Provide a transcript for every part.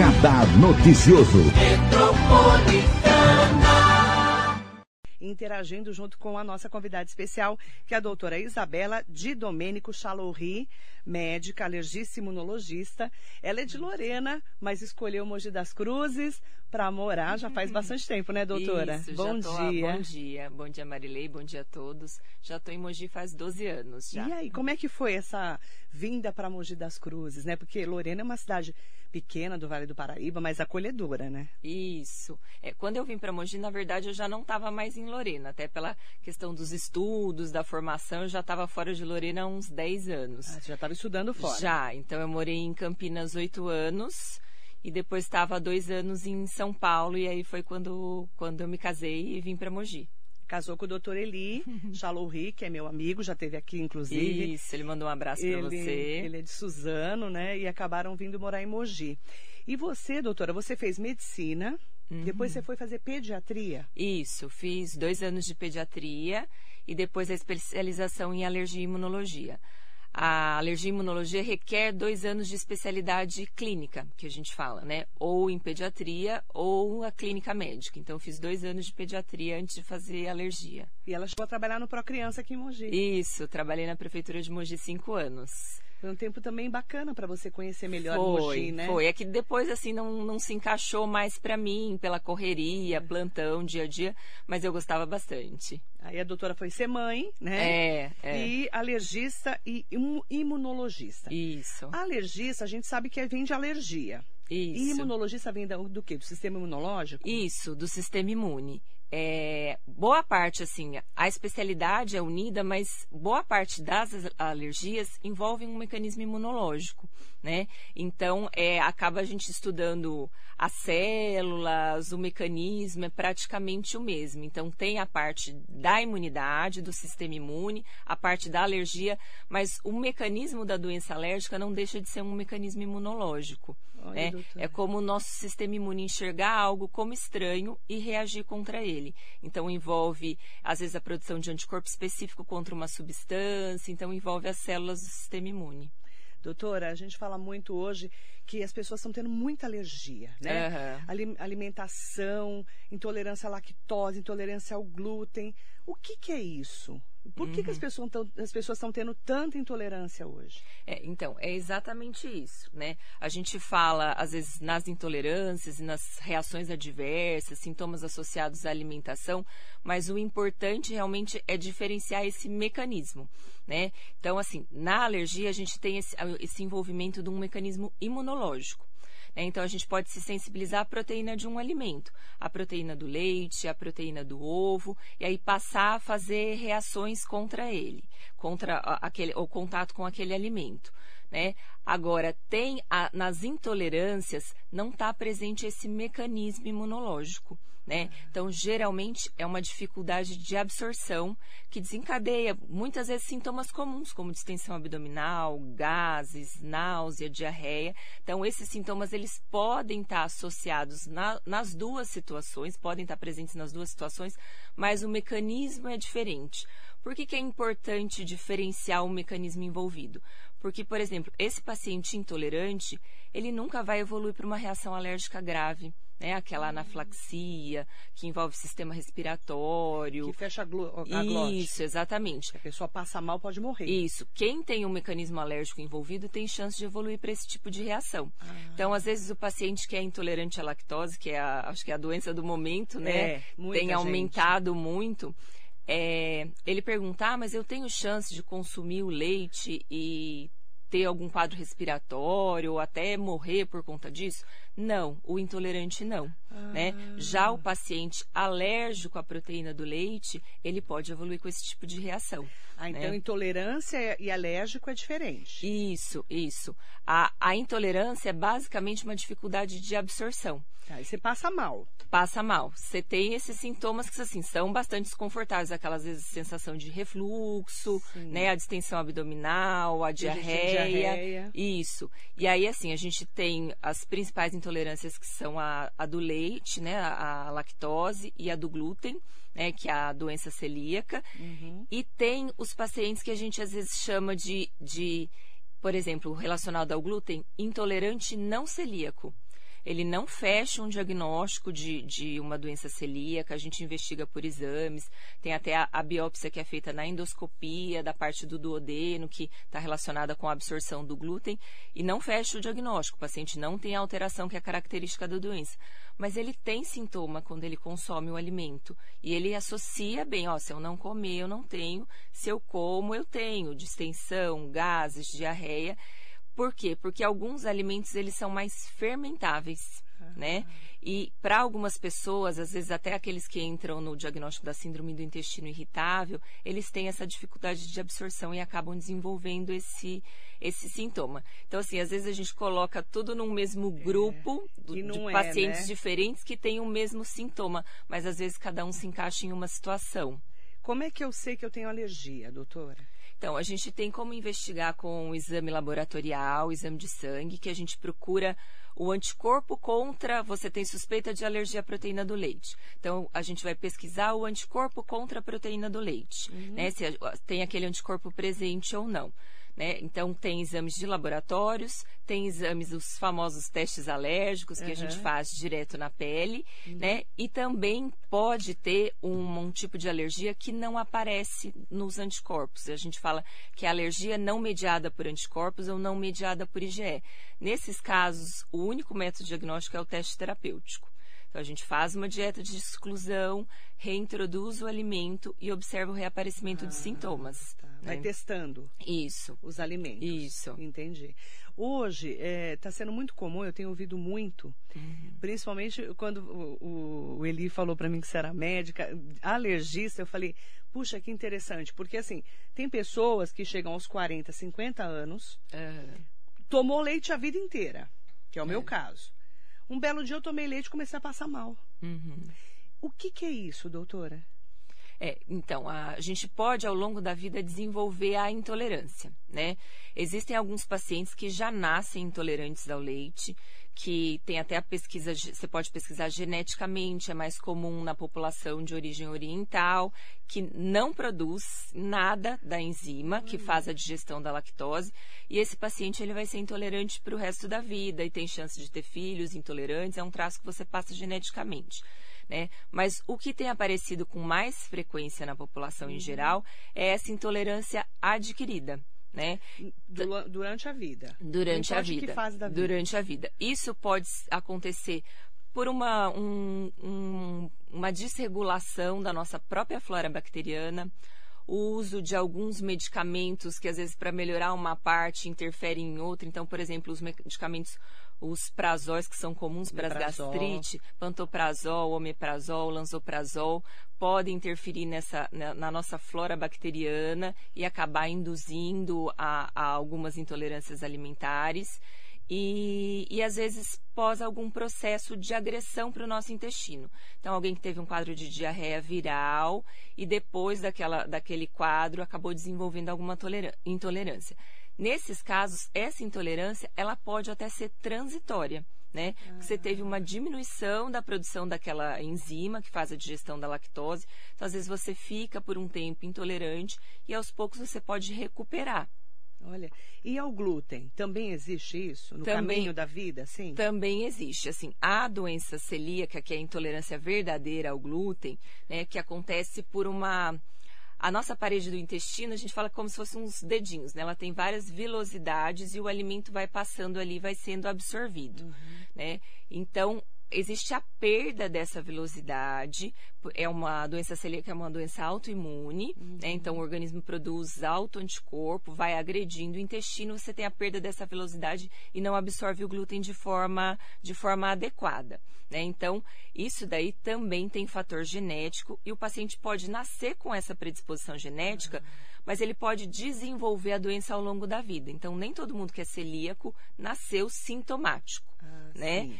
Radar Noticioso. Interagindo junto com a nossa convidada especial, que é a doutora Isabela Di Domênico Chalouri, médica, alergista imunologista. Ela é de Lorena, mas escolheu Mogi das Cruzes para morar já faz bastante tempo, né, doutora? Isso, bom tô, dia. Bom dia. Bom dia, Marilei. Bom dia a todos. Já estou em Mogi faz 12 anos já. E aí, como é que foi essa vinda para Mogi das Cruzes, né? Porque Lorena é uma cidade pequena do Vale do Paraíba, mas acolhedora, né? Isso. É, quando eu vim para Mogi, na verdade, eu já não estava mais em Lorena, até pela questão dos estudos, da formação, eu já estava fora de Lorena há uns 10 anos. Ah, você já estava estudando fora? Já. Então, eu morei em Campinas oito anos e depois estava dois anos em São Paulo e aí foi quando, quando eu me casei e vim para Mogi. Casou com o doutor Eli Chalouri, que é meu amigo, já teve aqui, inclusive. Isso, ele mandou um abraço para você. Ele é de Suzano, né? E acabaram vindo morar em Mogi. E você, doutora, você fez medicina, uhum. depois você foi fazer pediatria? Isso, fiz dois anos de pediatria e depois a especialização em alergia e imunologia a alergia e imunologia requer dois anos de especialidade clínica, que a gente fala, né? Ou em pediatria ou a clínica médica. Então, eu fiz dois anos de pediatria antes de fazer alergia. E ela chegou a trabalhar no Procriança aqui em Mogi. Isso, trabalhei na prefeitura de Mogi cinco anos. Foi um tempo também bacana para você conhecer melhor foi, Mogi, né? Foi, é que depois assim não, não se encaixou mais para mim, pela correria, é. plantão, dia a dia, mas eu gostava bastante. Aí a doutora foi ser mãe, né? É, é. E alergista e imunologista. Isso. A alergista, a gente sabe que vem de alergia. Isso. E imunologista vem do, do quê? Do sistema imunológico? Isso, do sistema imune é, boa parte, assim, a especialidade é unida, mas boa parte das alergias envolvem um mecanismo imunológico, né? Então, é, acaba a gente estudando as células, o mecanismo é praticamente o mesmo. Então, tem a parte da imunidade, do sistema imune, a parte da alergia, mas o mecanismo da doença alérgica não deixa de ser um mecanismo imunológico. Né? É como o nosso sistema imune enxergar algo como estranho e reagir contra ele. Então, envolve, às vezes, a produção de anticorpo específico contra uma substância, então, envolve as células do sistema imune. Doutora, a gente fala muito hoje que as pessoas estão tendo muita alergia, né? Uhum. Alimentação, intolerância à lactose, intolerância ao glúten. O que, que é isso? Por que, uhum. que as, uhum. pessoas tão, as pessoas estão tendo tanta intolerância hoje? É, então, é exatamente isso, né? A gente fala, às vezes, nas intolerâncias e nas reações adversas, sintomas associados à alimentação, mas o importante realmente é diferenciar esse mecanismo, né? Então, assim, na alergia a gente tem esse, esse envolvimento de um mecanismo imunológico. Né? Então, a gente pode se sensibilizar à proteína de um alimento, a proteína do leite, a proteína do ovo, e aí passar a fazer reações contra ele, contra aquele, o contato com aquele alimento. Né? Agora, tem a, nas intolerâncias, não está presente esse mecanismo imunológico. Né? Então, geralmente é uma dificuldade de absorção que desencadeia muitas vezes sintomas comuns, como distensão abdominal, gases, náusea, diarreia. Então, esses sintomas eles podem estar associados na, nas duas situações, podem estar presentes nas duas situações, mas o mecanismo é diferente. Por que, que é importante diferenciar o mecanismo envolvido? Porque, por exemplo, esse paciente intolerante, ele nunca vai evoluir para uma reação alérgica grave né? Aquela anaflaxia, que envolve sistema respiratório. Que fecha a, a glote. Isso, exatamente. A pessoa passa mal, pode morrer. Isso. Quem tem um mecanismo alérgico envolvido tem chance de evoluir para esse tipo de reação. Ah. Então, às vezes, o paciente que é intolerante à lactose, que é a, acho que é a doença do momento, né? É, tem aumentado gente. muito. É, ele pergunta, ah, mas eu tenho chance de consumir o leite e ter algum quadro respiratório ou até morrer por conta disso? Não, o intolerante não. Ah. Né? Já o paciente alérgico à proteína do leite, ele pode evoluir com esse tipo de reação. Ah, então né? intolerância e alérgico é diferente. Isso, isso. A, a intolerância é basicamente uma dificuldade de absorção. Aí você passa mal. Passa mal. Você tem esses sintomas que assim, são bastante desconfortáveis, aquelas vezes sensação de refluxo, né, a distensão abdominal, a diarreia, diarreia. Isso. E aí assim, a gente tem as principais intolerâncias que são a, a do leite, né, a, a lactose e a do glúten né, que é a doença celíaca. Uhum. E tem os pacientes que a gente às vezes chama de, de por exemplo, relacionado ao glúten, intolerante não celíaco. Ele não fecha um diagnóstico de, de uma doença celíaca, a gente investiga por exames, tem até a, a biópsia que é feita na endoscopia, da parte do duodeno, que está relacionada com a absorção do glúten, e não fecha o diagnóstico, o paciente não tem a alteração que é característica da doença. Mas ele tem sintoma quando ele consome o alimento. E ele associa bem, ó, se eu não comer, eu não tenho, se eu como, eu tenho distensão, gases, diarreia. Por quê? Porque alguns alimentos eles são mais fermentáveis, né? E para algumas pessoas, às vezes até aqueles que entram no diagnóstico da síndrome do intestino irritável, eles têm essa dificuldade de absorção e acabam desenvolvendo esse esse sintoma. Então, assim, às vezes a gente coloca tudo num mesmo é, grupo é, de é, pacientes né? diferentes que têm o mesmo sintoma, mas às vezes cada um se encaixa em uma situação. Como é que eu sei que eu tenho alergia, doutora? Então, a gente tem como investigar com o exame laboratorial, o exame de sangue, que a gente procura o anticorpo contra. Você tem suspeita de alergia à proteína do leite. Então, a gente vai pesquisar o anticorpo contra a proteína do leite, uhum. né? Se tem aquele anticorpo presente ou não. Né? Então, tem exames de laboratórios, tem exames, os famosos testes alérgicos que uhum. a gente faz direto na pele, uhum. né? E também pode ter um, um, tipo de alergia que não aparece nos anticorpos. A gente fala que é alergia não mediada por anticorpos ou não mediada por IgE. Nesses casos, o único método diagnóstico é o teste terapêutico. Então, a gente faz uma dieta de exclusão, reintroduz o alimento e observa o reaparecimento ah, de sintomas. Tá. Vai né? testando. Isso. Os alimentos. Isso. Entendi. Hoje está é, tá sendo muito comum, eu tenho ouvido muito, uhum. principalmente quando o, o Eli falou para mim que você era médica, alergista, eu falei, puxa, que interessante, porque assim, tem pessoas que chegam aos 40, 50 anos, uhum. tomou leite a vida inteira, que é o é. meu caso. Um belo dia eu tomei leite e comecei a passar mal. Uhum. O que, que é isso, doutora? É, então, a, a, gente pode, ao longo da vida, desenvolver a intolerância, né? Existem alguns pacientes que já nascem intolerantes ao leite, que tem até a pesquisa, você pode pesquisar geneticamente, é mais comum na população de origem oriental, que não produz nada da enzima que faz a digestão da lactose, e esse paciente ele vai ser intolerante para o resto da vida e tem chance de ter filhos intolerantes, é um traço que você passa geneticamente. Né? Mas o que tem aparecido com mais frequência na população uhum. em geral é essa intolerância adquirida né? Durante a vida. Durante a vida. Que fase da vida. Durante a vida. Isso pode acontecer por uma, um, um, uma desregulação da nossa própria flora bacteriana, o uso de alguns medicamentos que às vezes para melhorar uma parte interferem em outra. Então, por exemplo, os medicamentos os prazóis que são comuns para as gastrite, pantoprazol, omeprazol, lanzoprazol, podem interferir nessa, na, na, nossa flora bacteriana e acabar induzindo a, a algumas intolerâncias alimentares. E, e, às vezes pós algum processo de agressão para o nosso intestino. Então, alguém que teve um quadro de diarreia viral e depois daquela, daquele quadro acabou desenvolvendo alguma intolerância. Nesses casos, essa intolerância ela pode até ser transitória. Né? Ah. Você teve uma diminuição da produção daquela enzima que faz a digestão da lactose. Então, às vezes, você fica por um tempo intolerante e aos poucos você pode recuperar. Olha, e ao glúten, também existe isso no também, caminho da vida, sim? Também existe, assim, a doença celíaca, que é a intolerância verdadeira ao glúten, né, que acontece por uma a nossa parede do intestino, a gente fala como se fossem uns dedinhos, né? Ela tem várias velocidades e o alimento vai passando ali, vai sendo absorvido, uhum. né? Então, existe a perda dessa velocidade, é uma doença celíaca, é uma doença autoimune, né? uhum. né? então o organismo produz autoanticorpo, vai agredindo o intestino, você tem a perda dessa velocidade e não absorve o glúten de forma, de forma adequada. Né? Então, isso daí também tem fator genético e o paciente pode nascer com essa predisposição genética, uhum. mas ele pode desenvolver a doença ao longo da vida. Então, nem todo mundo que é celíaco nasceu sintomático, ah, né? Sim.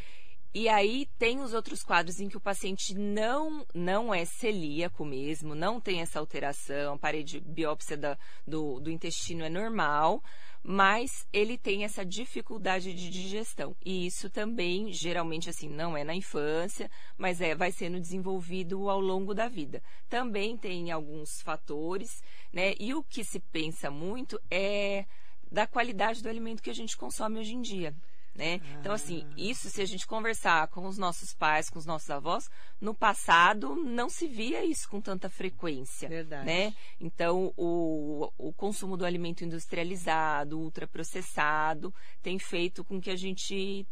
E aí tem os outros quadros em que o paciente não não é celíaco mesmo, não tem essa alteração, a parede biópsia da, do, do intestino é normal, mas ele tem essa dificuldade de digestão. E isso também, geralmente, assim, não é na infância, mas é, vai sendo desenvolvido ao longo da vida. Também tem alguns fatores, né? E o que se pensa muito é da qualidade do alimento que a gente consome hoje em dia. Né? Ah. Então, assim, isso se a gente conversar com os nossos pais, com os nossos avós, no passado não se via isso com tanta frequência. Verdade. Né? Então, o, o consumo do alimento industrializado, ultraprocessado, tem feito com que a gente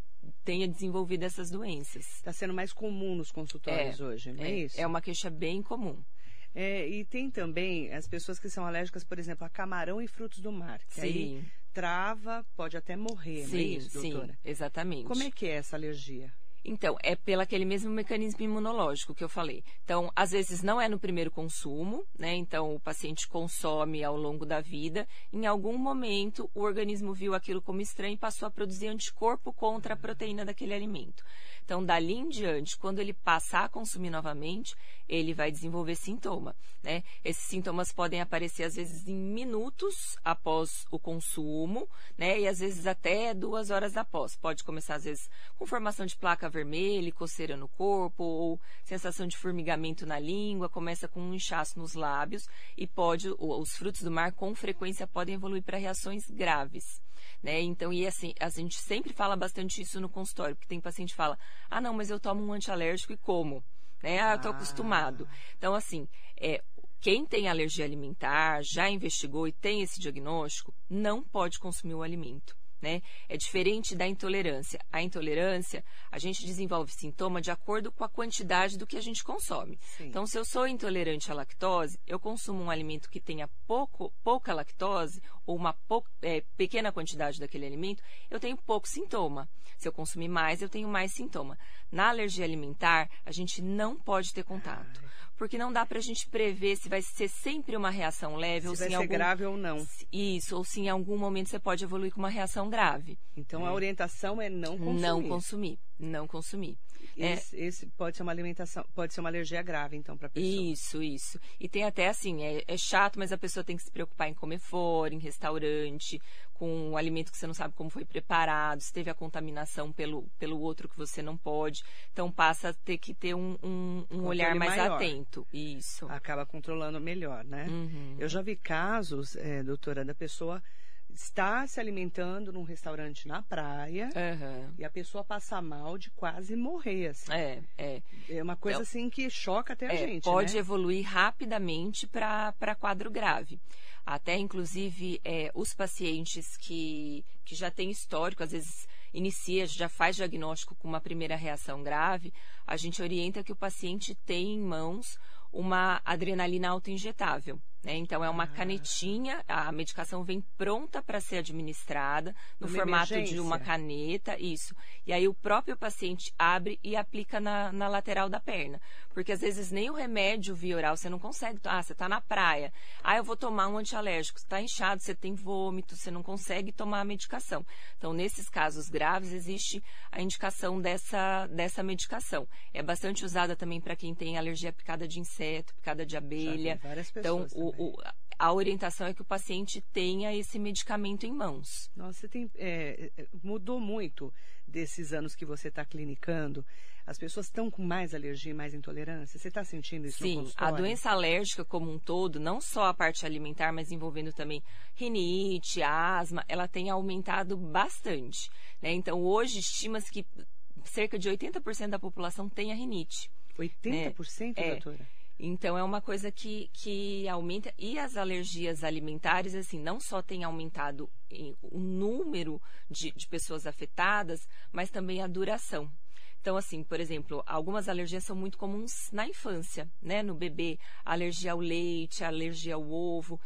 tenha desenvolvido essas doenças. Está sendo mais comum nos consultórios é, hoje, não é, é, isso? É uma queixa bem comum. É, e tem também as pessoas que são alérgicas, por exemplo, a camarão e frutos do mar. Que Sim. Aí trava, pode até morrer, sim, não é isso, doutora? Sim, exatamente. Como é que é essa alergia? Então, é pelo aquele mesmo mecanismo imunológico que eu falei. Então, às vezes não é no primeiro consumo, né? Então, o paciente consome ao longo da vida. Em algum momento, o organismo viu aquilo como estranho e passou a produzir anticorpo contra a proteína daquele alimento. Então, dali em diante, quando ele passar a consumir novamente, ele vai desenvolver sintoma. Né? Esses sintomas podem aparecer, às vezes, em minutos após o consumo, né? E às vezes até duas horas após. Pode começar, às vezes, com formação de placa vermelha, coceira no corpo, ou sensação de formigamento na língua, começa com um inchaço nos lábios e pode, os frutos do mar, com frequência, podem evoluir para reações graves. Né? Então, e assim, a gente sempre fala bastante isso no consultório, porque tem paciente que fala, ah, não, mas eu tomo um antialérgico e como? Né? Ah, eu tô acostumado. Então, assim, é, quem tem alergia alimentar, já investigou e tem esse diagnóstico, não pode consumir o alimento. Né? É diferente da intolerância. A intolerância, a gente desenvolve sintoma de acordo com a quantidade do que a gente consome. Sim. Então, se eu sou intolerante à lactose, eu consumo um alimento que tenha pouco, pouca lactose ou uma é, pequena quantidade daquele alimento, eu tenho pouco sintoma. Se eu consumir mais, eu tenho mais sintoma. Na alergia alimentar, a gente não pode ter contato porque não dá para a gente prever se vai ser sempre uma reação leve se ou se vai ser algum... grave ou não. Isso, ou se em algum momento você pode evoluir com uma reação grave. Então a orientação é não consumir. Não consumir, não consumir. É. Esse, é. esse, pode ser uma alimentação, pode ser uma alergia grave, então, para a pessoa. Isso, isso. E tem até assim, é, é, chato, mas a pessoa tem que se preocupar em comer fora, em restaurante, com um alimento que você não sabe como foi preparado, se teve a contaminação pelo, pelo outro que você não pode. Então passa a ter que ter um, um, um olhar mais maior. atento. Isso. Acaba controlando melhor, né? Uhum. Eu já vi casos, é, doutora, da pessoa está se alimentando num restaurante na praia uhum. e a pessoa passa mal de quase morrer. Assim. É, é. É uma coisa então, assim que choca até a é, gente. Pode né? evoluir rapidamente para quadro grave. Até, inclusive, é, os pacientes que, que já têm histórico, às vezes inicia, já faz diagnóstico com uma primeira reação grave, a gente orienta que o paciente tenha em mãos uma adrenalina autoinjetável. Né? Então, é uma ah. canetinha, a medicação vem pronta para ser administrada, no uma formato emergência. de uma caneta, isso. E aí o próprio paciente abre e aplica na, na, lateral da perna. Porque às vezes nem o remédio via oral você não consegue. Ah, você está na praia. Ah, eu vou tomar um antialérgico. Você está inchado, você tem vômito, você não consegue tomar a medicação. Então, nesses casos graves, existe a indicação dessa, dessa medicação. É bastante usada também para quem tem alergia à picada de inseto, picada de abelha. então, o, o, a orientação é que o paciente tenha esse medicamento em mãos. Nossa, tem, é, é, mudou muito desses anos que você está clinicando. As pessoas estão com mais alergia e mais intolerância? Você está sentindo isso Sim, no a doença alérgica como um todo, não só a parte alimentar, mas envolvendo também rinite, asma, ela tem aumentado bastante. Né? Então, hoje, estima-se que cerca de 80% da população tenha rinite. 80%, né? doutora? Então é uma coisa que, que aumenta. E as alergias alimentares, assim, não só tem aumentado o número de, de pessoas afetadas, mas também a duração. Então, assim, por exemplo, algumas alergias são muito comuns na infância, né? No bebê, alergia ao leite, alergia ao ovo.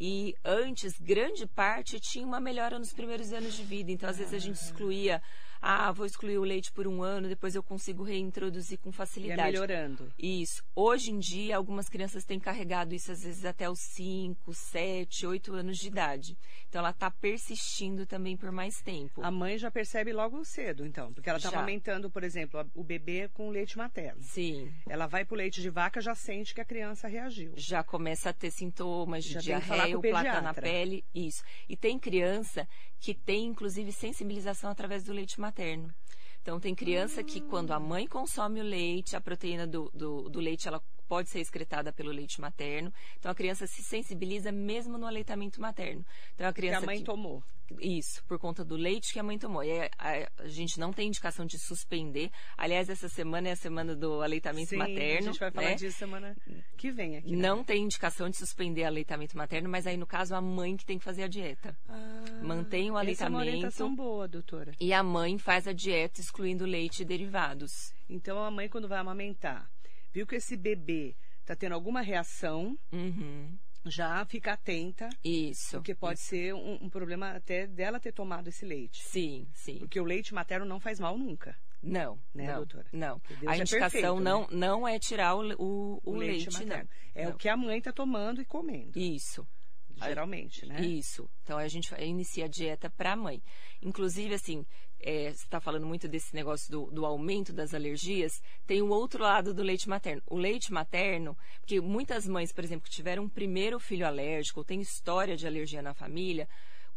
E antes, grande parte tinha uma melhora nos primeiros anos de vida. Então, às vezes, a gente excluía ah, vou excluir o leite por um ano, depois eu consigo reintroduzir com facilidade. E é melhorando. Isso. Hoje em dia, algumas crianças têm carregado isso às vezes até os 5, 7, 8 anos de idade. Então ela está persistindo também por mais tempo. A mãe já percebe logo cedo, então, porque ela está amamentando, por exemplo, o bebê com leite materno. Sim. Ela vai para o leite de vaca, já sente que a criança reagiu. Já começa a ter sintomas de já diarreia, placa na pele, isso. E tem criança que tem inclusive sensibilização através do leite materno. Então tem criança que quando a mãe consome o leite, a proteína do, do, do leite ela pode ser excretada pelo leite materno. Então a criança se sensibiliza mesmo no aleitamento materno. Então a criança que a mãe que... tomou. Isso, por conta do leite que a mãe tomou. E a, a, a, gente não tem indicação de suspender. Aliás, essa semana é a semana do aleitamento Sim, materno. A gente vai falar né? disso semana que vem aqui. Né? Não tem indicação de suspender aleitamento materno, mas aí, no caso, a mãe que tem que fazer a dieta. Ah, Mantém o aleitamento. Essa é uma orientação boa, doutora. E a mãe faz a dieta excluindo leite e derivados. Então, a mãe, quando vai amamentar, viu que esse bebê está tendo alguma reação. Uhum já fica atenta. Isso. Porque pode isso. ser um, um, problema até dela ter tomado esse leite. Sim, sim. Porque o leite materno não faz mal nunca. Não, né, não, doutora? Não. a é indicação perfeito, não, né? não é tirar o, o, o, leite, leite, materno. não. É não. o que a mãe está tomando e comendo. Isso. Geralmente, né? Isso. Então a gente inicia a dieta para a mãe. Inclusive, assim, é, você está falando muito desse negócio do, do, aumento das alergias, tem o outro lado do leite materno. O leite materno, porque muitas mães, por exemplo, que tiveram um primeiro filho alérgico, ou tem história de alergia na família,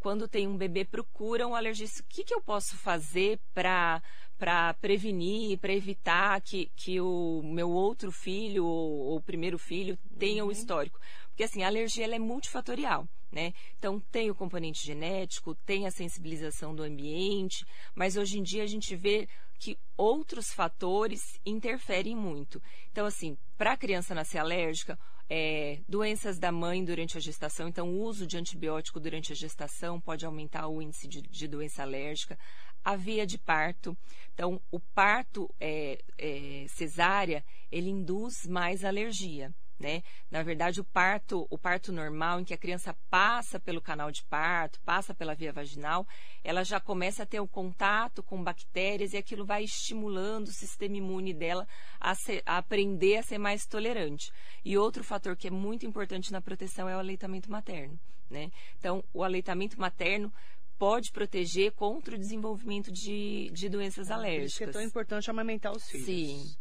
quando tem um bebê, procuram um alergista. O que, que eu posso fazer para para prevenir, para evitar que, que o meu outro filho ou o primeiro filho tenha uhum. o histórico? Porque assim, a alergia ela é multifatorial. Né? Então, tem o componente genético, tem a sensibilização do ambiente, mas hoje em dia a gente vê que outros fatores interferem muito. Então, assim, para a criança nascer alérgica, é, doenças da mãe durante a gestação, então o uso de antibiótico durante a gestação pode aumentar o índice de, de doença alérgica. A via de parto, então o parto é, é, cesárea, ele induz mais alergia. Né? Na verdade, o parto, o parto normal, em que a criança passa pelo canal de parto, passa pela via vaginal, ela já começa a ter o um contato com bactérias e aquilo vai estimulando o sistema imune dela a, ser, a, aprender a ser mais tolerante. E outro fator que é muito importante na proteção é o aleitamento materno. Né? Então, o aleitamento materno pode proteger contra o desenvolvimento de, de doenças ah, alérgicas. Por isso que é tão importante amamentar os filhos. Sim.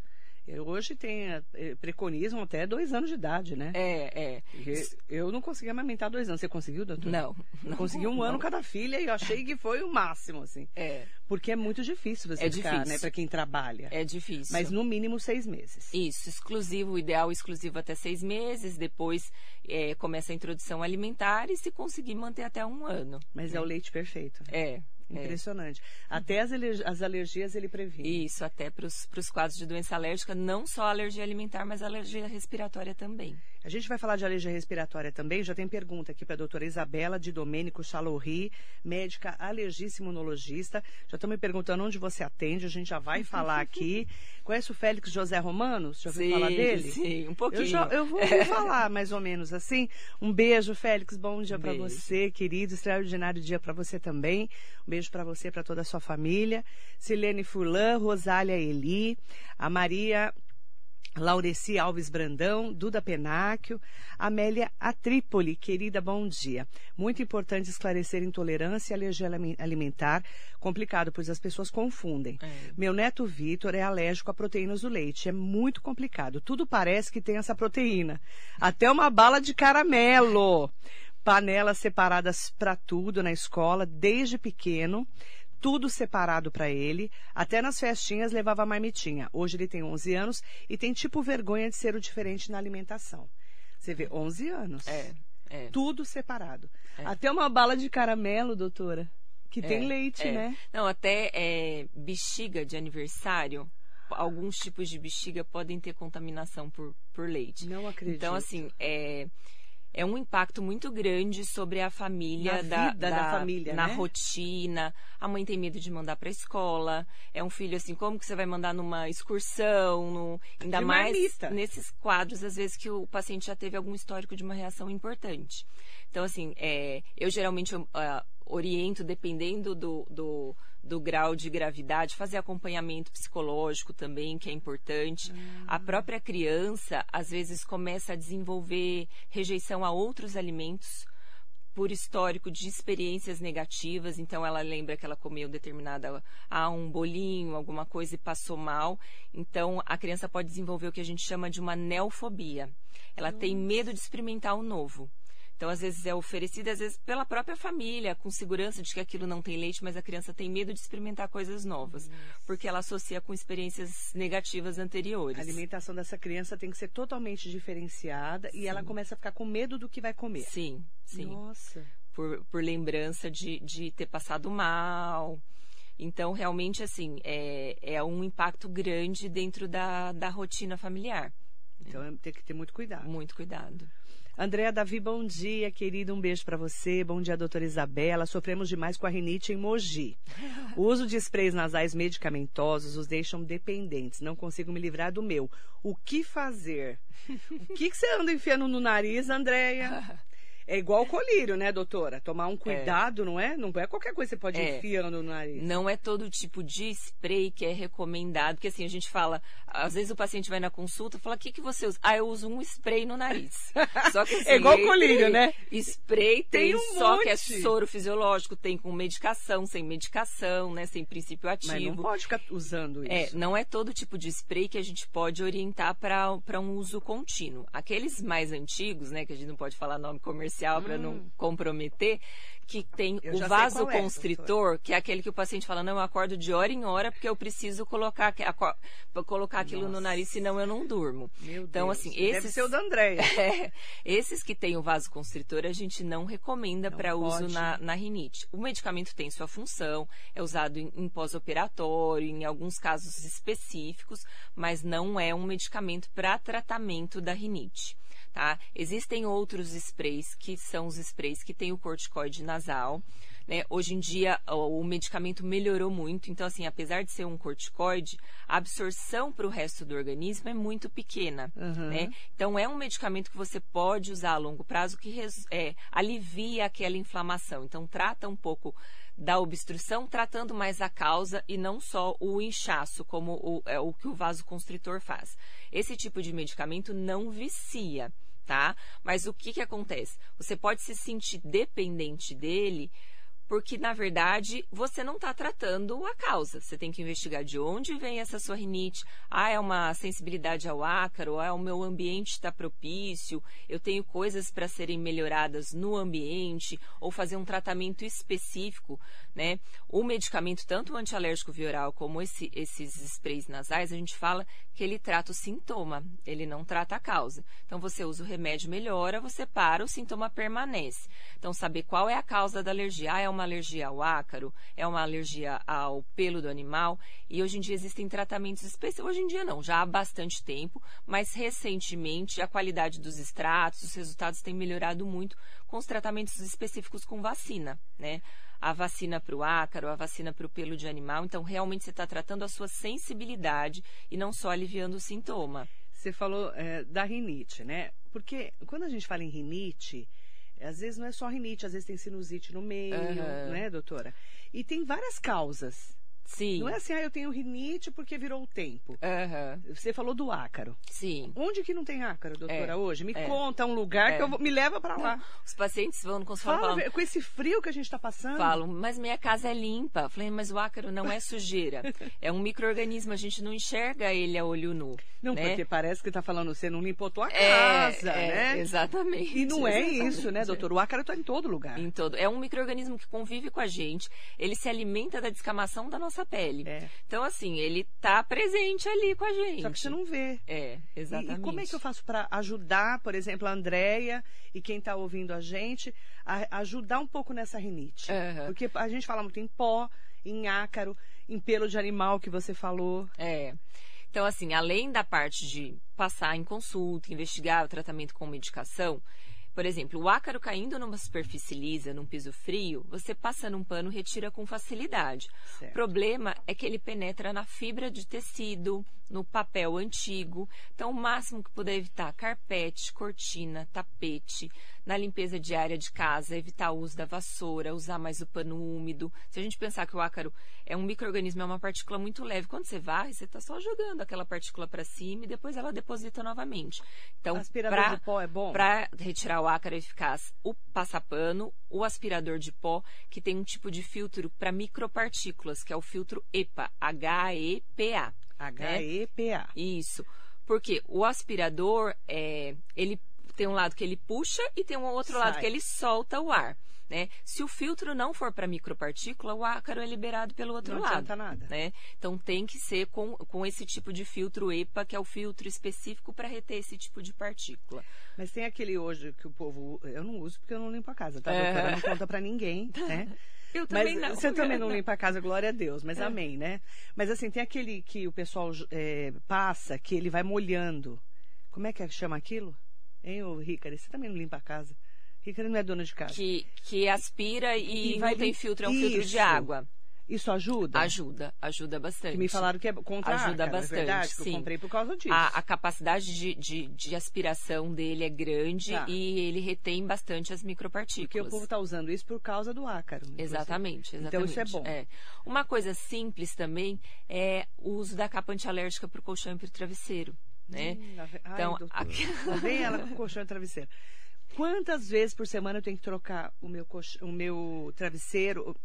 Hoje tem preconizam até dois anos de idade, né? É, é. Eu não consegui amamentar dois anos. Você conseguiu, doutor? Não. não consegui um não. ano cada filha e eu achei que foi o máximo, assim. É. Porque é muito difícil você é ficar, difícil. né? Para quem trabalha. É difícil. Mas no mínimo seis meses. Isso, exclusivo, o ideal exclusivo até seis meses. Depois é, começa a introdução alimentar e se conseguir manter até um ano. Mas né? é o leite perfeito. É. Impressionante. É. Até as, as, alergias ele previne. Isso, até para os quadros de doença alérgica, não só alergia alimentar, mas alergia respiratória também. A gente vai falar de alergia respiratória também. Já tem pergunta aqui para a doutora Isabela de Domênico Chalorri, médica alergista imunologista. Já estão me perguntando onde você atende, a gente já vai falar aqui. Conhece o Félix José Romanos? Já ouviu sim, falar dele? Sim, um pouquinho. Eu, já, eu vou falar mais ou menos assim. Um beijo, Félix. Bom dia para você, querido. Extraordinário dia para você também. Um beijo para você, para toda a sua família. Silene Furlan, Rosália Eli, a Maria Laureci Alves Brandão, Duda Penáquio, Amélia Atrípoli, querida, bom dia. Muito importante esclarecer intolerância e alergia alimentar, complicado, pois as pessoas confundem. É. Meu neto Vitor é alérgico a proteínas do leite, é muito complicado. Tudo parece que tem essa proteína. Até uma bala de caramelo. Panelas separadas para tudo na escola, desde pequeno tudo separado para ele. Até nas festinhas levava marmitinha. Hoje ele tem 11 anos e tem tipo vergonha de ser o diferente na alimentação. Você vê, 11 anos. É, é. Tudo separado. É. Até uma bala de caramelo, doutora, que É, tem leite, é. né? Não, até é, bexiga de aniversário, alguns tipos de bexiga podem ter contaminação por, por leite. Não acredito. Então, assim, é, é um impacto muito grande sobre a família, Na da, vida da família, na né? rotina. A mãe tem medo de mandar para a escola. É um filho assim, como que você vai mandar numa excursão? No, ainda De mais marmita. nesses quadros, às vezes que o paciente já teve algum histórico de uma reação importante. Então, assim, é, eu geralmente ah, oriento, dependendo do, do, do grau de gravidade, fazer acompanhamento psicológico também, que é importante. A própria criança, às vezes, começa a desenvolver rejeição a outros alimentos por histórico de experiências negativas, então ela lembra que ela comeu determinada ah, um bolinho, alguma coisa e passou mal. Então a criança pode desenvolver o que a gente chama de uma neofobia. Ela tem medo de experimentar o novo. Então, às vezes é oferecido, às vezes pela própria família, com segurança de que aquilo não tem leite, mas a criança tem medo de experimentar coisas novas, porque ela associa com experiências negativas anteriores. A alimentação dessa criança tem que ser totalmente diferenciada sim. e ela começa a ficar com medo do que vai comer. Sim, sim. Nossa. Por, por lembrança de, de ter passado mal. Então, realmente, assim, é, é um impacto grande dentro da, da rotina familiar. Então, é, tem que ter muito cuidado. Muito cuidado. Andréa Davi, bom dia, querido. Um beijo para você. Bom dia, doutora Isabela. Sofremos demais com a rinite em Mogi. O uso de sprays nasais medicamentosos os deixam dependentes. Não consigo me livrar do meu. O que fazer? O que, que você anda enfiando no nariz, Andréia? É igual colírio, né, doutora? Tomar um cuidado, é. não é? Não é qualquer coisa que você pode é. enfiando no nariz. Não é todo tipo de spray que é recomendado, porque assim, a gente fala, às vezes o paciente vai na consulta e fala, o que, que você usa? Ah, eu uso um spray no nariz. Só que assim, É igual colírio, né? Spray tem, tem um só monte. que é soro fisiológico, tem com medicação, sem medicação, né? Sem princípio ativo. Mas não pode ficar usando é, isso. É, não é todo tipo de spray que a gente pode orientar para um uso contínuo. Aqueles mais antigos, né, que a gente não pode falar nome comercial, hum. para não comprometer, que tem eu o vasoconstritor, é, que é aquele que o paciente fala, não, eu acordo de hora em hora porque eu preciso colocar, colocar aquilo Nossa. no nariz, senão eu não durmo. Meu então, Deus. assim, esses... Deve ser o da Andréia. É, esses que têm o vasoconstritor, a gente não recomenda para uso na, na, rinite. O medicamento tem sua função, é usado em, em pós-operatório, em alguns casos específicos, mas não é um medicamento para tratamento da rinite tá? Existem outros sprays que são os sprays que têm o corticoide nasal. Né? Hoje em dia o medicamento melhorou muito, então assim, apesar de ser um corticoide, a absorção para o resto do organismo é muito pequena. Uhum. Né? Então é um medicamento que você pode usar a longo prazo que é, alivia aquela inflamação. Então trata um pouco da obstrução, tratando mais a causa e não só o inchaço, como o, é, o que o vasoconstritor faz. Esse tipo de medicamento não vicia, tá? Mas o que, que acontece? Você pode se sentir dependente dele porque na verdade você não está tratando a causa. Você tem que investigar de onde vem essa sua rinite. Ah, é uma sensibilidade ao ácaro, ah, o meu ambiente está propício, eu tenho coisas para serem melhoradas no ambiente, ou fazer um tratamento específico, né? O medicamento, tanto o antialérgico vioral como esse, esses sprays nasais, a gente fala que ele trata o sintoma, ele não trata a causa. Então você usa o remédio, melhora, você para, o sintoma permanece. Então saber qual é a causa da alergia. Ah, é uma uma alergia ao ácaro, é uma alergia ao pelo do animal. E hoje em dia existem tratamentos específicos. Hoje em dia não, já há bastante tempo, mas recentemente a qualidade dos extratos, os resultados têm melhorado muito com os tratamentos específicos com vacina, né? A vacina para o ácaro, a vacina para o pelo de animal. Então, realmente você está tratando a sua sensibilidade e não só aliviando o sintoma. Você falou é, da rinite, né? Porque quando a gente fala em rinite, às vezes não é só rinite, às vezes tem sinusite no meio, uhum. né, doutora? E tem várias causas. Sim. Não é assim, ah, eu tenho rinite porque virou o tempo. Uhum. Você falou do ácaro. Sim. Onde que não tem ácaro, doutora, é. hoje? Me é. conta um lugar é. que eu vou, me leva para lá. Os pacientes vão no consultório Fala, falam, Com esse frio que a gente está passando. Falam, mas minha casa é limpa. Falei, mas o ácaro não é sujeira. é um microorganismo, a gente não enxerga ele a olho nu. Não, né? porque parece que está falando, você não limpou tua é, casa, é, né? Exatamente. E não é isso, né, doutor? O ácaro está em todo lugar. Em todo. É um microorganismo que convive com a gente. Ele se alimenta da descamação da nossa pele. É. Então, assim, ele está presente ali com a gente. Só que você não vê. É, exatamente. E, e como é que eu faço para ajudar, por exemplo, a Andrea e quem está ouvindo a gente, a ajudar um pouco nessa rinite? Uhum. Porque a gente fala muito em pó, em ácaro, em pelo de animal que você falou. É. Então, assim, além da parte de passar em consulta, investigar o tratamento com medicação, por exemplo, o ácaro caindo numa superfície lisa, num piso frio, você passa num pano retira com facilidade. Certo. O problema é que ele penetra na fibra de tecido, no papel antigo. Então, o máximo que puder evitar carpete, cortina, tapete, na limpeza diária de casa, evitar o uso da vassoura, usar mais o pano úmido. Se a gente pensar que o ácaro é um microorganismo, é uma partícula muito leve, quando você varre, você está só jogando aquela partícula para cima e depois ela deposita novamente. Então, aspirador de pó é bom? Para retirar o ácaro eficaz, o passapano, o aspirador de pó, que tem um tipo de filtro para micropartículas, que é o filtro EPA, H-E-P-A. H-E-P-A. Né? Isso. Porque o aspirador, é, ele Tem um lado que ele puxa e tem um outro Sai. lado que ele solta o ar. Né? Se o filtro não for para micropartícula, o ácaro é liberado pelo outro não lado. Não nada. Né? Então tem que ser com, com esse tipo de filtro EPA, que é o filtro específico para reter esse tipo de partícula. Mas tem aquele hoje que o povo. Eu não uso porque eu não limpo a casa, tá? É. Doutora? Não conta para ninguém, né? Eu também mas não. Você também não limpa a casa, glória a Deus, mas é. amém, né? Mas assim, tem aquele que o pessoal é, passa, que ele vai molhando. Como é que chama aquilo? Hein, ô? Você também não limpa a casa? Ricari não é dona de casa. Que, que aspira e, e não tem filtro, é um Isso. filtro de água. Isso ajuda? Ajuda, ajuda bastante. Que me falaram que é contra Ajuda ácaro, bastante, é verdade, sim. eu comprei por causa disso. A, a capacidade de, de, de, aspiração dele é grande tá. e ele retém bastante as micropartículas. Porque o povo está usando isso por causa do ácaro. Exatamente, exatamente. Então isso é bom. É. Uma coisa simples também é o uso da capa antialérgica para o colchão e para o travesseiro. Né? Hum, Ai, então, aqui... vem ela com colchão e travesseiro. Quantas vezes por semana eu tenho que trocar o meu, colchão, o meu travesseiro,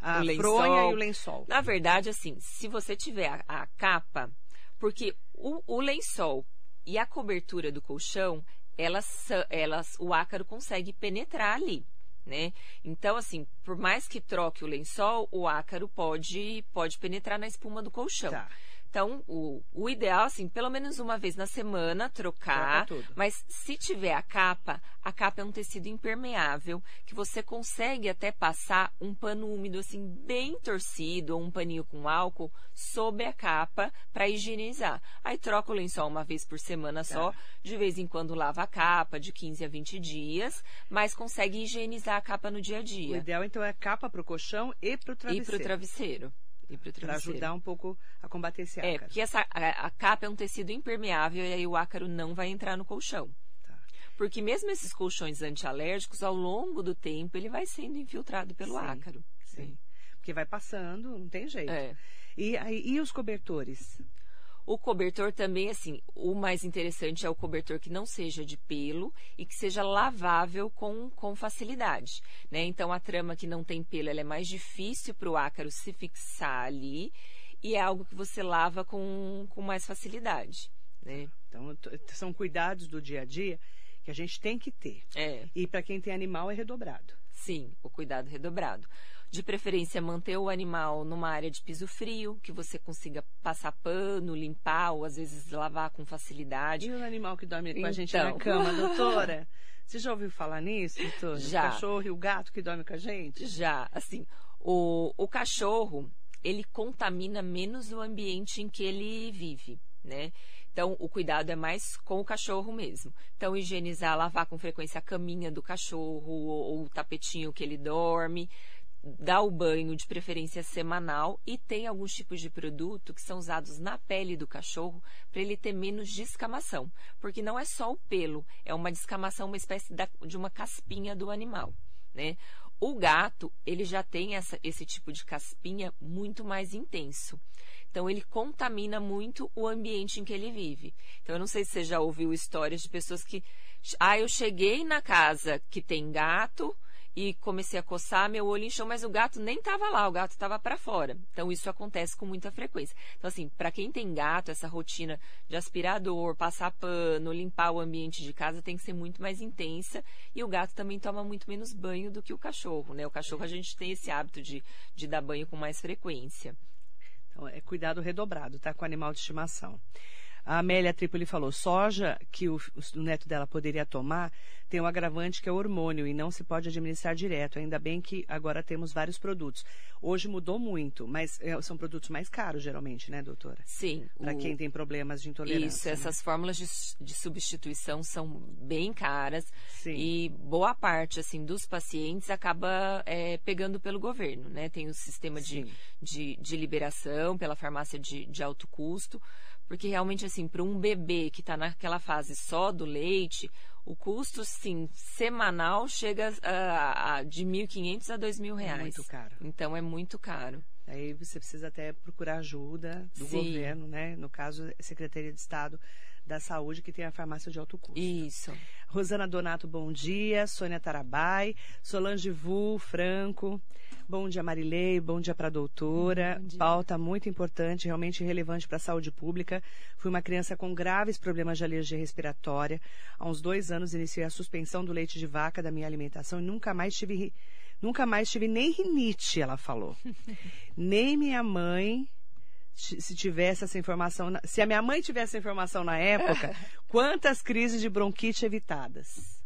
a o fronha e o lençol? Na verdade, assim, se você tiver a, a capa, porque o, o, lençol e a cobertura do colchão, elas, elas, o ácaro consegue penetrar ali. Né? Então, assim, por mais que troque o lençol, o ácaro pode, pode penetrar na espuma do colchão. Tá. Então, o, o ideal, assim, pelo menos uma vez na semana, trocar. Mas se tiver a capa, a capa é um tecido impermeável que você consegue até passar um pano úmido, assim, bem torcido, ou um paninho com álcool, sob a capa para higienizar. Aí troca o lençol uma vez por semana só, tá. de vez em quando lava a capa, de 15 a 20 dias, mas consegue higienizar a capa no dia a dia. O ideal, então, é a capa para o colchão e para o travesseiro. E para o travesseiro. Para ajudar um pouco a combater esse é, ácaro. É, porque essa, a, a, capa é um tecido impermeável e aí o ácaro não vai entrar no colchão. Tá. Porque mesmo esses colchões antialérgicos, ao longo do tempo, ele vai sendo infiltrado pelo sim, ácaro. Sim. Porque vai passando, não tem jeito. É. E, e os cobertores? O cobertor também, assim, o mais interessante é o cobertor que não seja de pelo e que seja lavável com, com facilidade. Né? Então, a trama que não tem pelo é mais difícil para o ácaro se fixar ali e é algo que você lava com, com mais facilidade. Né? Então, são cuidados do dia a dia que a gente tem que ter. É. E para quem tem animal é redobrado. Sim, o cuidado redobrado. De preferência, manter o animal numa área de piso frio, que você consiga passar pano, limpar ou às vezes lavar com facilidade. E o animal que dorme com então... a gente na então. cama, doutora? Você já ouviu falar nisso, doutora? Já. O cachorro e o gato que dormem com a gente? Já. Assim, o, o cachorro, ele contamina menos o ambiente em que ele vive, né? Então, o cuidado é mais com o cachorro mesmo. Então, higienizar, lavar com frequência a caminha do cachorro ou, ou o tapetinho que ele dorme dá o banho de preferência semanal e tem alguns tipos de produto que são usados na pele do cachorro para ele ter menos descamação, porque não é só o pelo, é uma descamação, uma espécie de uma caspinha do animal, né? O gato, ele já tem essa, esse tipo de caspinha muito mais intenso. Então, ele contamina muito o ambiente em que ele vive. Então, eu não sei se você já ouviu histórias de pessoas que. Ah, eu cheguei na casa que tem gato, e comecei a coçar, meu olho inchou, mas o gato nem estava lá, o gato estava para fora. Então isso acontece com muita frequência. Então assim, para quem tem gato, essa rotina de aspirador, passar pano, limpar o ambiente de casa tem que ser muito mais intensa e o gato também toma muito menos banho do que o cachorro, né? O cachorro a gente tem esse hábito de, de dar banho com mais frequência. Então é cuidado redobrado, tá? Com o animal de estimação. A Amélia Tripoli falou: soja que o, o neto dela poderia tomar tem um agravante que é hormônio e não se pode administrar direto. Ainda bem que agora temos vários produtos. Hoje mudou muito, mas é, são produtos mais caros, geralmente, né, doutora? Sim. Para o... quem tem problemas de intolerância. Isso, né? essas fórmulas de, de, substituição são bem caras. Sim. E boa parte, assim, dos pacientes acaba é, pegando pelo governo, né? Tem o sistema de, de, de, liberação pela farmácia de, de alto custo. Porque realmente, assim, para um bebê que está naquela fase só do leite, o custo, sim, semanal chega a, a de 1.500 a 2.000 reais. É muito caro. Então, é muito caro. Aí você precisa até procurar ajuda do sim. governo, né? No caso, Secretaria de Estado da saúde que tem a farmácia de alto custo. Isso. Rosana Donato, bom dia. Sônia Tarabai, Solange Vu, Franco. Bom dia, Marilei. Bom dia para a doutora. Dia. Pauta muito importante, realmente relevante para a saúde pública. Fui uma criança com graves problemas de alergia respiratória. Há uns dois anos iniciei a suspensão do leite de vaca da minha alimentação e nunca mais tive, nunca mais tive nem rinite, ela falou. nem minha mãe se tivesse essa informação, se a minha mãe tivesse essa informação na época, quantas crises de bronquite evitadas?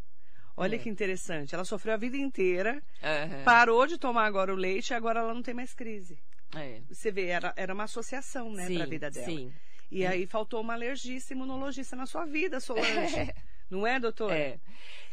Olha é. que interessante. Ela sofreu a vida inteira, uhum. parou de tomar agora o leite e agora ela não tem mais crise. É. Você vê, era, era uma associação, né, para a vida dela. Sim. E aí faltou uma alergista imunologista na sua vida, Solange. É. Não é, doutora? É.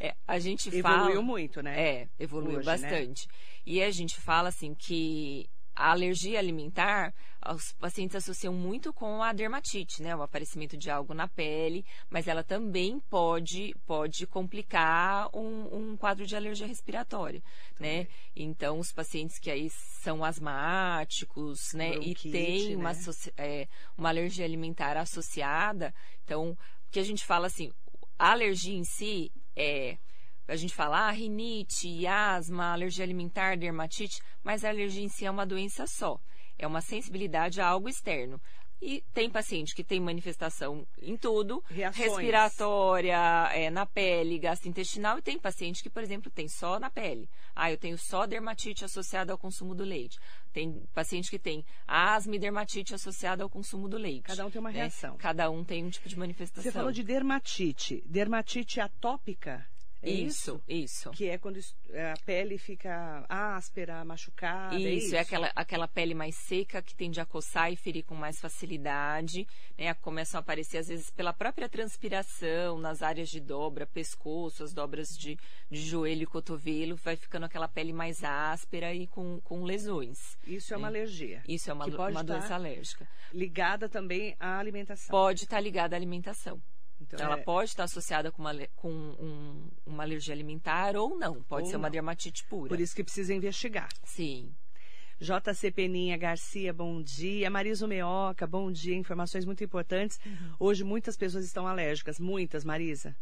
é a gente evoluiu fala. Evoluiu muito, né? É, evoluiu Hoje, né? bastante. Né? E a gente fala assim que a alergia alimentar, os pacientes associam muito com a dermatite, né? O aparecimento de algo na pele, mas ela também pode, pode complicar um, um quadro de alergia respiratória, também. né? Então, os pacientes que aí são asmáticos, né? Bronquite, e têm né? uma, é, uma alergia alimentar associada, então, o que a gente fala assim, a alergia em si é a gente fala ah, rinite, asma, alergia alimentar, dermatite, mas a alergia em si é uma doença só. É uma sensibilidade a algo externo. E tem paciente que tem manifestação em tudo, Reações. respiratória, é, na pele, gastrointestinal, e tem paciente que, por exemplo, tem só na pele. Ah, eu tenho só dermatite associada ao consumo do leite. Tem paciente que tem asma e dermatite associada ao consumo do leite. Cada um tem uma né? reação. Cada um tem um tipo de manifestação. Você falou de dermatite. Dermatite atópica é isso, isso, Que é quando é, a pele fica áspera, machucada. Isso, é, isso? é aquela, aquela pele mais seca que tende a coçar e ferir com mais facilidade. Né? Começam a aparecer, às vezes, pela própria transpiração, nas áreas de dobra, pescoço, as dobras de, de joelho e cotovelo, vai ficando aquela pele mais áspera e com, com lesões. Isso é uma né? alergia. Isso é uma, uma doença alérgica. Ligada também à alimentação. Pode estar ligada à alimentação. Então, ela é... pode estar associada com, uma, com um, uma alergia alimentar ou não. Pode ou ser uma dermatite pura. Por isso que precisa investigar. Sim. JC Peninha Garcia, bom dia. Marisa Meoca, bom dia. Informações muito importantes. Uhum. Hoje muitas pessoas estão alérgicas. Muitas, Marisa.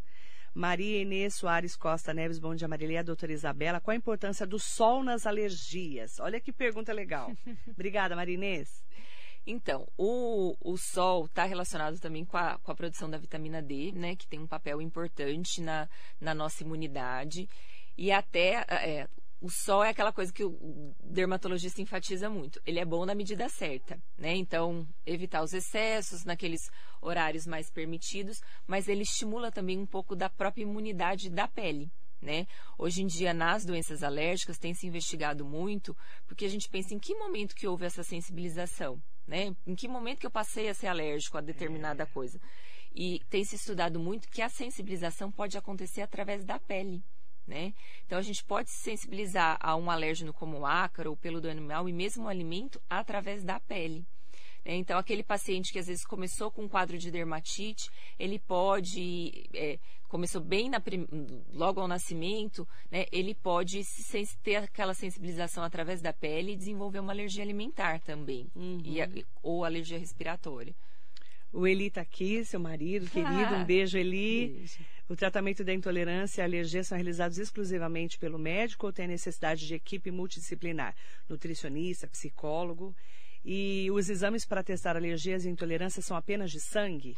Maria Inês Soares Costa Neves, bom dia, Marília. Doutora Isabela, qual a importância do sol nas alergias? Olha que pergunta legal. Obrigada, Maria Inês. Então, o, o sol está relacionado também com a, com a produção da vitamina D, né? Que tem um papel importante na, na nossa imunidade. E até é, o sol é aquela coisa que o dermatologista enfatiza muito. Ele é bom na medida certa, né? Então, evitar os excessos naqueles horários mais permitidos, mas ele estimula também um pouco da própria imunidade da pele. Né? Hoje em dia, nas doenças alérgicas, tem se investigado muito, porque a gente pensa em que momento que houve essa sensibilização né? Em que momento que eu passei a ser alérgico a determinada é. coisa? E tem se estudado muito que a sensibilização pode acontecer através da pele. Né? Então a gente pode se sensibilizar a um alérgeno como o ácaro ou pelo do animal e mesmo o alimento através da pele. Né? Então aquele paciente que às vezes começou com um quadro de dermatite, ele pode é, começou bem na, logo ao nascimento, né, ele pode ter aquela sensibilização através da pele e desenvolver uma alergia alimentar também, uhum. e, ou alergia respiratória. O Eli está aqui, seu marido, querido. Ah, um beijo, Eli. Beijo. O tratamento da intolerância e alergia são realizados exclusivamente pelo médico ou tem necessidade de equipe multidisciplinar? Nutricionista, psicólogo. E os exames para testar alergias e intolerâncias são apenas de sangue?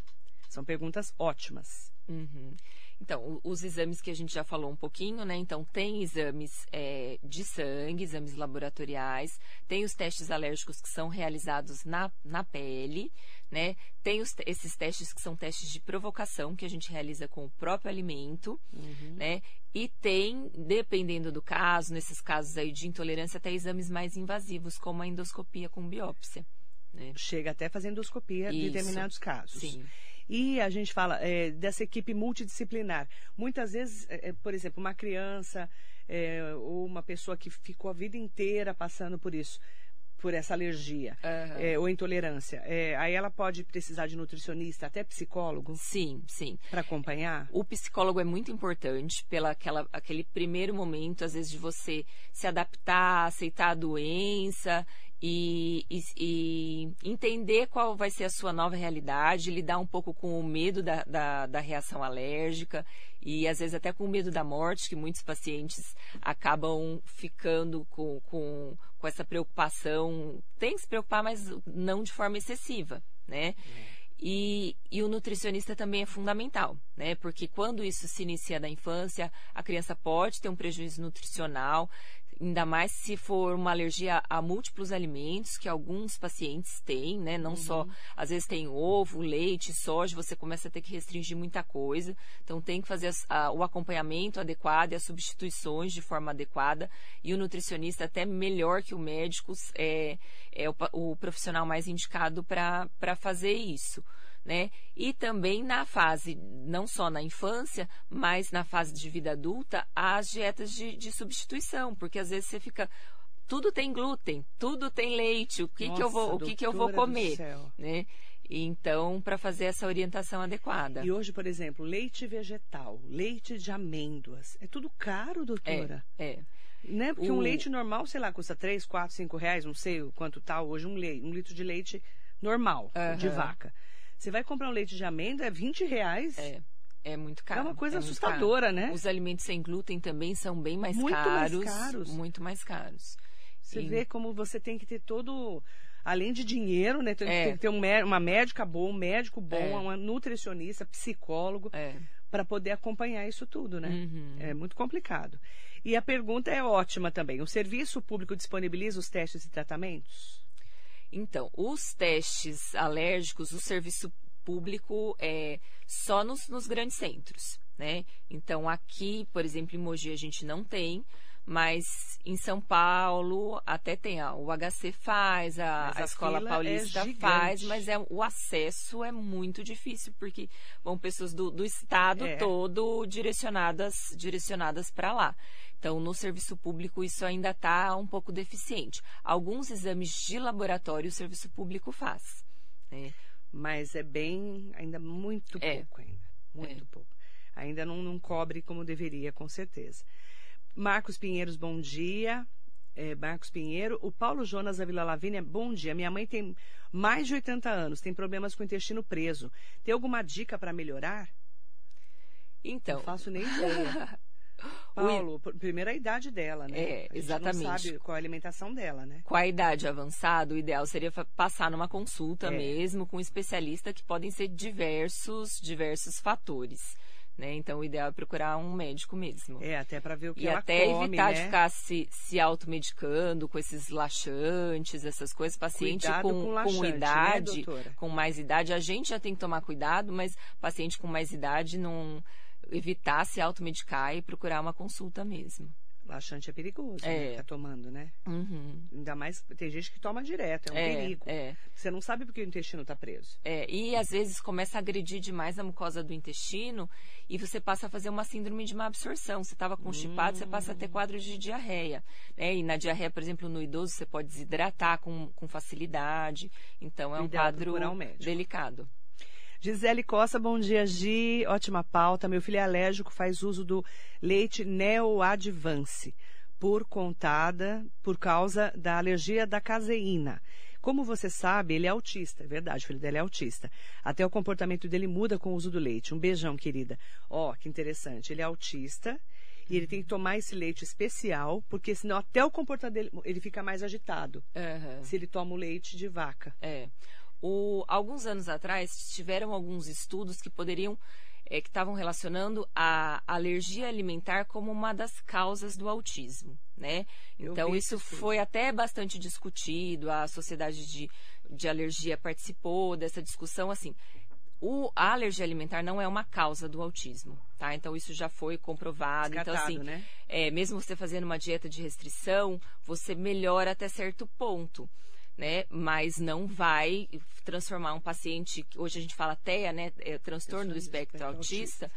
São perguntas ótimas. Uhum. Então, os exames que a gente já falou um pouquinho, né? Então, tem exames é, de sangue, exames laboratoriais, tem os testes alérgicos que são realizados na, na pele, né? Tem os, esses testes que são testes de provocação que a gente realiza com o próprio alimento, uhum. né? E tem, dependendo do caso, nesses casos aí de intolerância, até exames mais invasivos, como a endoscopia com biópsia. Né? Chega até fazer endoscopia em determinados casos. Sim. E a gente fala é, dessa equipe multidisciplinar. Muitas vezes, é, é, por exemplo, uma criança é, ou uma pessoa que ficou a vida inteira passando por isso, por essa alergia uhum. é, ou intolerância, é, aí ela pode precisar de nutricionista, até psicólogo? Sim, sim. Para acompanhar? O psicólogo é muito importante pela aquela, aquele primeiro momento, às vezes, de você se adaptar, aceitar a doença e, e, e, entender qual vai ser a sua nova realidade, lidar um pouco com o medo da, da, da, reação alérgica e às vezes até com medo da morte, que muitos pacientes acabam ficando com, com, com essa preocupação. Tem que se preocupar, mas não de forma excessiva, né? E, e, o nutricionista também é fundamental, né? Porque quando isso se inicia na infância, a criança pode ter um prejuízo nutricional ainda mais se for uma alergia a múltiplos alimentos que alguns pacientes têm, né? Não uhum. só, às vezes tem ovo, leite, soja, você começa a ter que restringir muita coisa. Então tem que fazer as, a, o acompanhamento adequado e as substituições de forma adequada. E o nutricionista, até melhor que o médico, é, é o, o profissional mais indicado para fazer isso né? E também na fase, não só na infância, mas na fase de vida adulta, as dietas de, de substituição, porque às vezes você fica tudo tem glúten, tudo tem leite, o que, Nossa, que eu vou, o que, que eu vou comer, né? Então, para fazer essa orientação adequada. E hoje, por exemplo, leite vegetal, leite de amêndoas, é tudo caro, doutora? É, é. Né? Porque o... um leite normal, sei lá, custa 3, 4, 5 reais, não sei quanto tá hoje um, leite, um litro de leite normal, uhum. de vaca. Você vai comprar um leite de amêndoa, é 20 reais. É. É muito caro. É uma coisa é assustadora, né? Os alimentos sem glúten também são bem mais muito caros. Mais caros. Muito mais caros. Você e... vê como você tem que ter todo. Além de dinheiro, né? Tem, é. que ter um, uma médica boa, um médico bom, é. uma nutricionista, psicólogo, é. para poder acompanhar isso tudo, né? Uhum. É muito complicado. E a pergunta é ótima também. O serviço público disponibiliza os testes e tratamentos? Então, os testes alérgicos, o serviço público é só nos, nos grandes centros, né? Então, aqui, por exemplo, em Mogi a gente não tem, mas em São Paulo até tem, ó, o HC faz, a, a, a Escola é Paulista é faz, mas é, o acesso é muito difícil, porque vão pessoas do, do estado é. todo direcionadas, direcionadas para lá. Então, no serviço público, isso ainda está um pouco deficiente. Alguns exames de laboratório o serviço público faz. Né? Mas é bem, ainda muito é. pouco ainda. Muito é. pouco. Ainda não, não cobre como deveria, com certeza. Marcos Pinheiros, bom dia. É, Marcos Pinheiro. O Paulo Jonas da Vila Lavínia, bom dia. Minha mãe tem mais de 80 anos, tem problemas com o intestino preso. Tem alguma dica para melhorar? Então. Não faço nem ideia. Paulo, o... primeiro a idade dela, né? É, exatamente. não sabe qual é a alimentação dela, né? Com a idade avançada, o ideal seria passar numa consulta é. mesmo com um especialista que podem ser diversos, diversos fatores. Né? Então, o ideal é procurar um médico mesmo. É, até para ver o que e ela até come, evitar né? de ficar se, se automedicando com esses laxantes, essas coisas. Paciente com, com, laxante, com né, idade, né, com mais idade, a gente já tem que tomar cuidado, mas paciente com mais idade não evitar se automedicar e procurar uma consulta mesmo. Laxante é perigoso, é. né? Tá tomando, né? Uhum. Ainda mais, tem gente que toma direto, é um é, perigo. É. Você não sabe porque o intestino está preso. É, e às vezes começa a agredir demais a mucosa do intestino e você passa a fazer uma síndrome de má absorção. Você estava constipado, hum. você passa a ter hum. quadros de diarreia. Né? E na diarreia, por exemplo, no idoso, você pode desidratar com, com facilidade. Então é um quadro um delicado. Gisele Costa, bom dia, Gi. Ótima pauta. Meu filho é alérgico, faz uso do leite neoadvance por contada, por causa da alergia da caseína. Como você sabe, ele é autista, é verdade, o filho dele é autista. Até o comportamento dele muda com o uso do leite. Um beijão, querida. Ó, oh, que interessante. Ele é autista e ele tem que tomar esse leite especial, porque senão até o comportamento dele ele fica mais agitado. Uhum. Se ele toma o leite de vaca. É. O, alguns anos atrás, tiveram alguns estudos que poderiam, é, que estavam relacionando a alergia alimentar como uma das causas do autismo, né? Então, isso foi até bastante discutido, a Sociedade de, de Alergia participou dessa discussão, assim, o, a alergia alimentar não é uma causa do autismo, tá? Então isso já foi comprovado. Descartado, então assim, né? é, mesmo você fazendo uma dieta de restrição, você melhora até certo ponto né? Mas não vai transformar um paciente, hoje a gente fala TEA, né? É, transtorno do espectro, espectro autista, autista,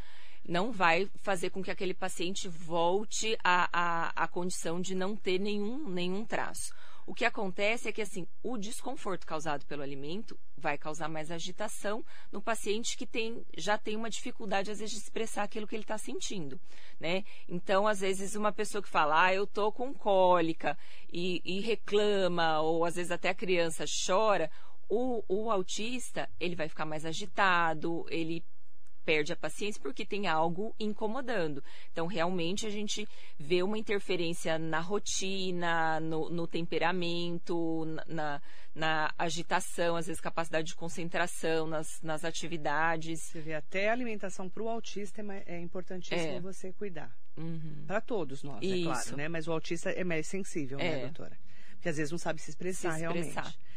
não vai fazer com que aquele paciente volte à, à, à condição de não ter nenhum, nenhum traço. O que acontece é que, assim, o desconforto causado pelo alimento vai causar mais agitação no paciente que tem, já tem uma dificuldade, às vezes, de expressar aquilo que ele está sentindo, né? Então, às vezes, uma pessoa que fala, ah, eu tô com cólica e, e reclama, ou às vezes até a criança chora, o, o autista, ele vai ficar mais agitado, ele perde a paciência porque tem algo incomodando. Então, realmente, a gente vê uma interferência na rotina, no, no temperamento, na, na, agitação, às vezes capacidade de concentração nas, nas atividades. Você vê, até a alimentação para o autista é, é importantíssimo é. você cuidar. Uhum. Para todos nós, é claro, né? Mas o autista é mais sensível, né, é. né, doutora? Porque às vezes não sabe se expressar, se expressar. realmente.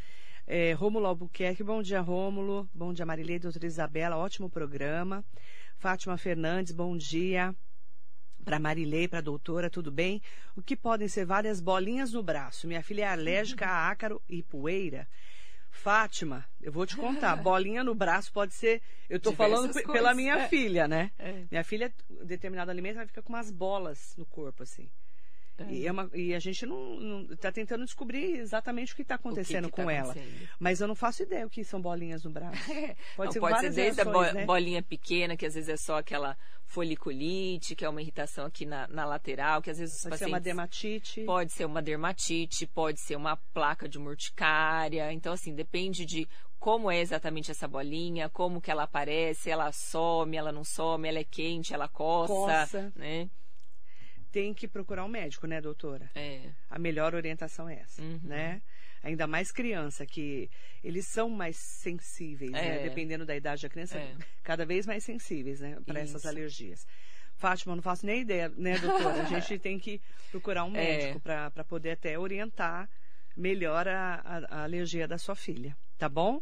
É, Rômulo Albuquerque, bom dia, Rômulo. Bom dia, Marilei, doutora Isabela, ótimo programa. Fátima Fernandes, bom dia. Para Marilei, para a doutora, tudo bem? O que podem ser várias bolinhas no braço? Minha filha é alérgica a ácaro e poeira. Fátima, eu vou te contar, bolinha no braço pode ser. Eu estou falando coisas. pela minha é. filha, né? É. Minha filha, determinado alimento, ela fica com umas bolas no corpo, assim. É. E, é uma, e, a gente não está tentando descobrir exatamente o que está acontecendo que que com tá ela. Mas eu não faço ideia o que são bolinhas no braço. Pode não, ser pode ser desde reações, a bo né? bolinha pequena, que às vezes é só aquela foliculite, que é uma irritação aqui na, na lateral, que às vezes pode ser uma dermatite. Pode ser uma dermatite, pode ser uma placa de urticária. Então, assim, depende de como é exatamente essa bolinha, como que ela aparece, ela some, ela não some, ela é quente, ela coça, coça. né? Tem que procurar um médico, né, doutora? É. A melhor orientação é essa, uhum. né? Ainda mais criança, que eles são mais sensíveis, né? é. né? Dependendo da idade da criança, é. cada vez mais sensíveis, né? Para essas alergias. Fátima, não faço nem ideia, né, doutora? A gente tem que procurar um é. médico para poder até orientar melhor a, a, a, alergia da sua filha, tá bom?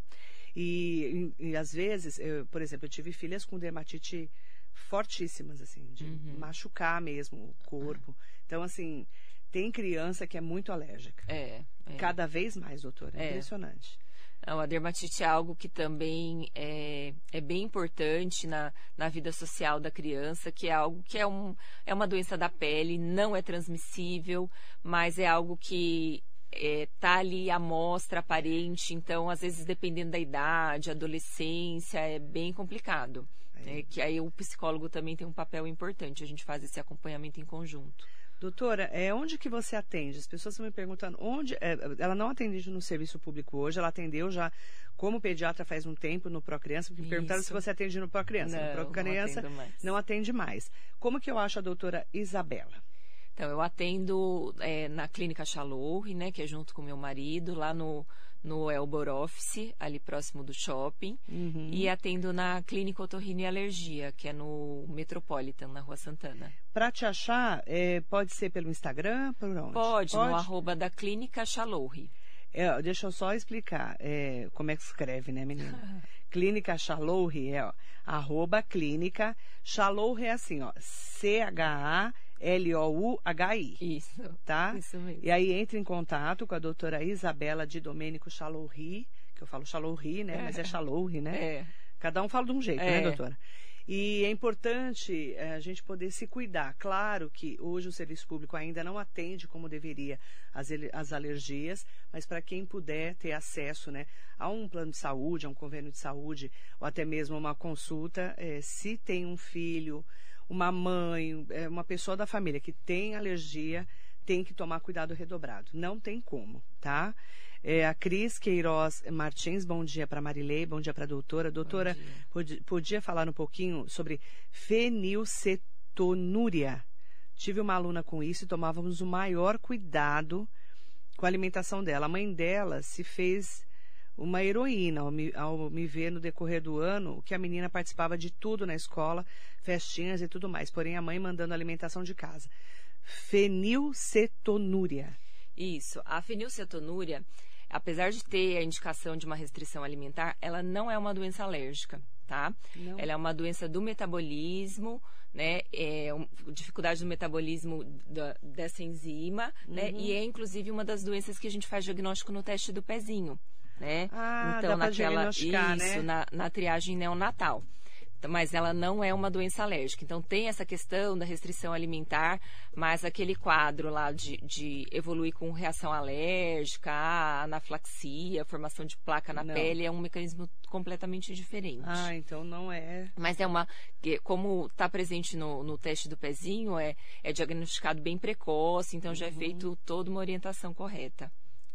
E, e, e às vezes, eu, por exemplo, eu tive filhas com dermatite fortíssimas, assim, de uhum. machucar mesmo o corpo. Então, assim, tem criança que é muito alérgica. É. é. Cada vez mais, doutora. É. Impressionante. Não, a dermatite é algo que também é, é bem importante na, na vida social da criança, que é algo que é, um, é uma doença da pele, não é transmissível, mas é algo que é, tá ali à mostra aparente, então às vezes dependendo da idade, adolescência, é bem complicado. É, que aí o psicólogo também tem um papel importante, a gente faz esse acompanhamento em conjunto. Doutora, é, onde que você atende? As pessoas estão me perguntando onde. É, ela não atende no serviço público hoje, ela atendeu já como pediatra faz um tempo no Procriança, me perguntaram se você atende no Procriança. Não, no Procriança não, não atende mais. Como que eu acho a doutora Isabela? Então, eu atendo é, na clínica Chalorre, né, que é junto com meu marido, lá no no Elbor Office, ali próximo do shopping, uhum. e atendo na Clínica Otorrino e Alergia, que é no Metropolitan, na Rua Santana. Para te achar, é, pode ser pelo Instagram? Por onde? Pode, pode? no arroba da Clínica Chalorri. É, deixa eu só explicar é, como é que escreve, né, menina? clínica Chalorri é, ó, arroba clínica. Chalorri é assim, ó, C-H-A L-O-U-H-I. Isso. Tá? Isso mesmo. E aí entre em contato com a doutora Isabela de Domênico Chalorri, que eu falo Chalorri, né? É. Mas é Chalorri, né? É. Cada um fala de um jeito, né, é. né, doutora? E é importante é, a gente poder se cuidar. Claro que hoje o serviço público ainda não atende como deveria as, as alergias, mas para quem puder ter acesso né, a um plano de saúde, a um convênio de saúde, ou até mesmo uma consulta, é, se tem um filho, uma mãe, é, uma pessoa da família que tem alergia, tem que tomar cuidado redobrado. Não tem como, tá? É, a Cris Queiroz Martins, bom dia para Marilei, bom dia para a doutora. Doutora, podia, podia falar um pouquinho sobre fenilcetonúria? Tive uma aluna com isso e tomávamos o maior cuidado com a alimentação dela. A mãe dela se fez uma heroína ao me, ao me ver no decorrer do ano que a menina participava de tudo na escola, festinhas e tudo mais. Porém, a mãe mandando alimentação de casa. Fenilcetonúria. Isso. A fenilcetonúria, apesar de ter a indicação de uma restrição alimentar, ela não é uma doença alérgica, tá? Não. Ela é uma doença do metabolismo, né? É um, dificuldade do metabolismo da, dessa enzima, né? uhum. né? E é inclusive uma das doenças que a gente faz diagnóstico no teste do pezinho né? Ah, então, naquela isso, né? na, na triagem neonatal. mas ela não é uma doença alérgica. Então tem essa questão da restrição alimentar, mas aquele quadro lá de, de evoluir com reação alérgica, anaflaxia, formação de placa na não. pele, é um mecanismo completamente diferente. Ah, então não é. Mas é uma. Como está presente no, no teste do pezinho, é, é diagnosticado bem precoce, então já é uhum. feito toda uma orientação correta.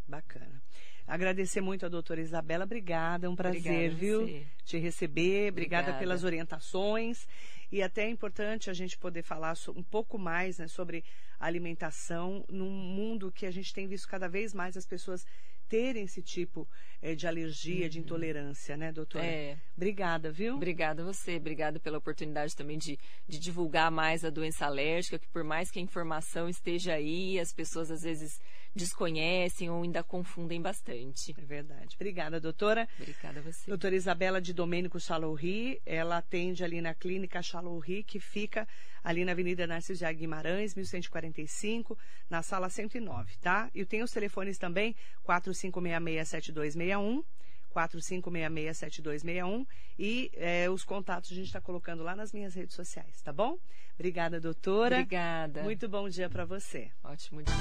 Bacana. Agradecer muito a doutora Isabela. Obrigada, é um prazer, viu? Te receber. Obrigada, Obrigada, pelas orientações. E até é importante a gente poder falar um pouco mais né, sobre alimentação num mundo que a gente tem visto cada vez mais as pessoas terem esse tipo é, de alergia, uhum. de intolerância, né, doutora? É. Obrigada, viu? Obrigada a você, obrigada pela oportunidade também de, de divulgar mais a doença alérgica, que por mais que a informação esteja aí, as pessoas às vezes desconhecem ou ainda confundem bastante. É verdade. Obrigada, doutora. Obrigada a você. Doutora Isabela de Domênico Chaloury, ela atende ali na clínica Chaloury, que fica ali na Avenida Narciso de Guimarães, 1145, na sala 109, tá? E tem os telefones também, 45667261, 45667261 e é, os contatos a gente está colocando lá nas minhas redes sociais, tá bom? Obrigada, doutora. Obrigada. Muito bom dia para você. Ótimo dia.